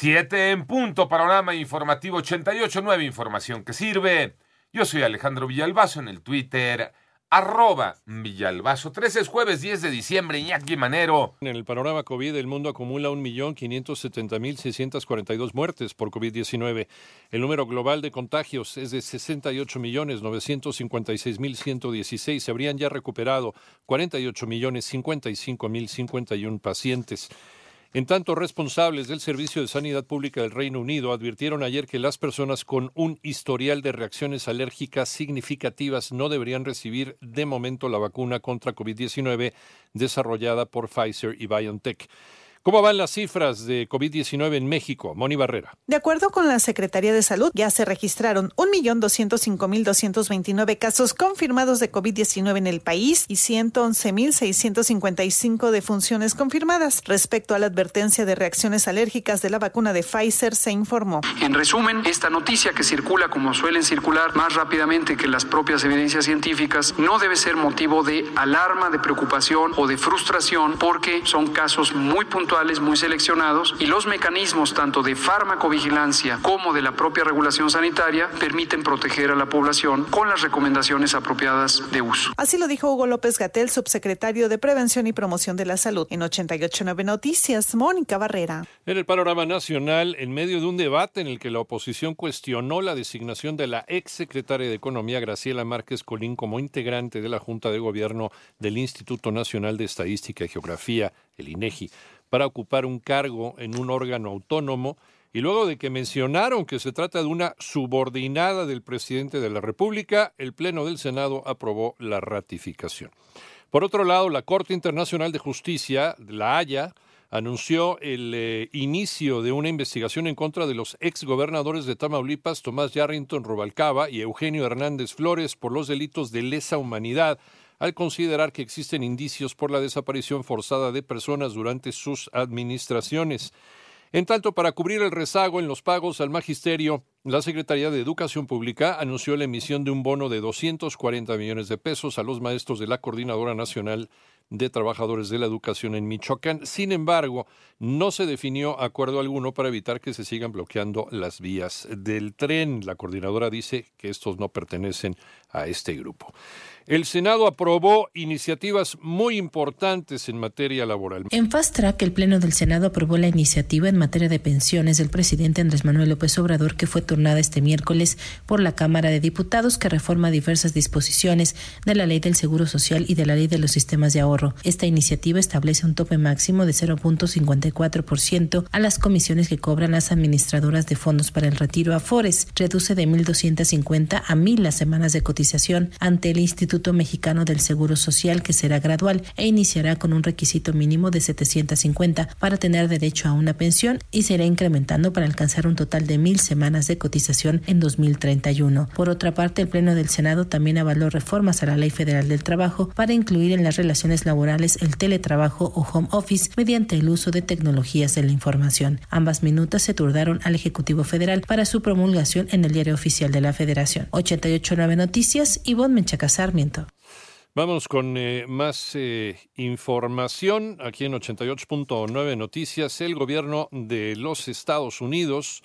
7 en punto. Panorama informativo 88. Nueva información que sirve. Yo soy Alejandro Villalbazo en el Twitter arroba Villalbazo. 13 es jueves 10 de diciembre, Iñaki Manero. En el panorama COVID, el mundo acumula 1.570.642 muertes por COVID-19. El número global de contagios es de 68.956.116. Se habrían ya recuperado 48.055.051 pacientes. En tanto, responsables del Servicio de Sanidad Pública del Reino Unido advirtieron ayer que las personas con un historial de reacciones alérgicas significativas no deberían recibir de momento la vacuna contra COVID-19 desarrollada por Pfizer y BioNTech. ¿Cómo van las cifras de COVID-19 en México? Moni Barrera. De acuerdo con la Secretaría de Salud, ya se registraron 1.205.229 casos confirmados de COVID-19 en el país y 111.655 defunciones confirmadas. Respecto a la advertencia de reacciones alérgicas de la vacuna de Pfizer, se informó. En resumen, esta noticia que circula como suelen circular más rápidamente que las propias evidencias científicas no debe ser motivo de alarma, de preocupación o de frustración porque son casos muy puntuales muy seleccionados y los mecanismos tanto de farmacovigilancia como de la propia regulación sanitaria permiten proteger a la población con las recomendaciones apropiadas de uso. Así lo dijo Hugo López Gatel, subsecretario de Prevención y Promoción de la Salud. En 889 Noticias, Mónica Barrera. En el panorama nacional, en medio de un debate en el que la oposición cuestionó la designación de la ex secretaria de Economía, Graciela Márquez Colín, como integrante de la Junta de Gobierno del Instituto Nacional de Estadística y Geografía, el INEGI para ocupar un cargo en un órgano autónomo y luego de que mencionaron que se trata de una subordinada del presidente de la República, el Pleno del Senado aprobó la ratificación. Por otro lado, la Corte Internacional de Justicia, La Haya, anunció el eh, inicio de una investigación en contra de los exgobernadores de Tamaulipas, Tomás Yarrington Rubalcaba y Eugenio Hernández Flores, por los delitos de lesa humanidad al considerar que existen indicios por la desaparición forzada de personas durante sus administraciones. En tanto, para cubrir el rezago en los pagos al magisterio, la Secretaría de Educación Pública anunció la emisión de un bono de 240 millones de pesos a los maestros de la Coordinadora Nacional de Trabajadores de la Educación en Michoacán. Sin embargo, no se definió acuerdo alguno para evitar que se sigan bloqueando las vías del tren. La coordinadora dice que estos no pertenecen a este grupo. El Senado aprobó iniciativas muy importantes en materia laboral. En Fast Track, el Pleno del Senado aprobó la iniciativa en materia de pensiones del presidente Andrés Manuel López Obrador, que fue turnada este miércoles por la Cámara de Diputados, que reforma diversas disposiciones de la Ley del Seguro Social y de la Ley de los Sistemas de Ahorro. Esta iniciativa establece un tope máximo de 0.54% a las comisiones que cobran las administradoras de fondos para el retiro a Fores. Reduce de 1.250 a 1.000 las semanas de cotización ante el Instituto Mexicano del Seguro Social que será gradual e iniciará con un requisito mínimo de 750 para tener derecho a una pensión y será incrementando para alcanzar un total de mil semanas de cotización en 2031. Por otra parte, el Pleno del Senado también avaló reformas a la Ley Federal del Trabajo para incluir en las relaciones laborales el teletrabajo o home office mediante el uso de tecnologías de la información. Ambas minutas se turnaron al Ejecutivo Federal para su promulgación en el Diario Oficial de la Federación. 889 Noticias, Ivonne Menchaca Sarmiento. Vamos con eh, más eh, información aquí en 88.9 Noticias. El gobierno de los Estados Unidos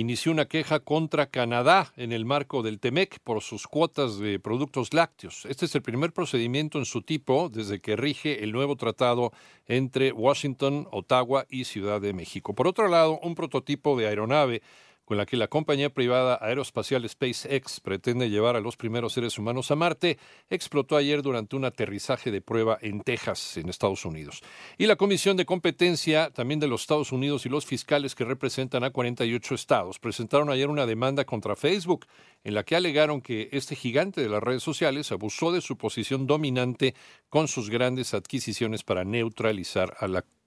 inició una queja contra Canadá en el marco del TEMEC por sus cuotas de productos lácteos. Este es el primer procedimiento en su tipo desde que rige el nuevo tratado entre Washington, Ottawa y Ciudad de México. Por otro lado, un prototipo de aeronave con la que la compañía privada aeroespacial SpaceX pretende llevar a los primeros seres humanos a Marte, explotó ayer durante un aterrizaje de prueba en Texas, en Estados Unidos. Y la Comisión de Competencia, también de los Estados Unidos y los fiscales que representan a 48 estados, presentaron ayer una demanda contra Facebook en la que alegaron que este gigante de las redes sociales abusó de su posición dominante con sus grandes adquisiciones para neutralizar a la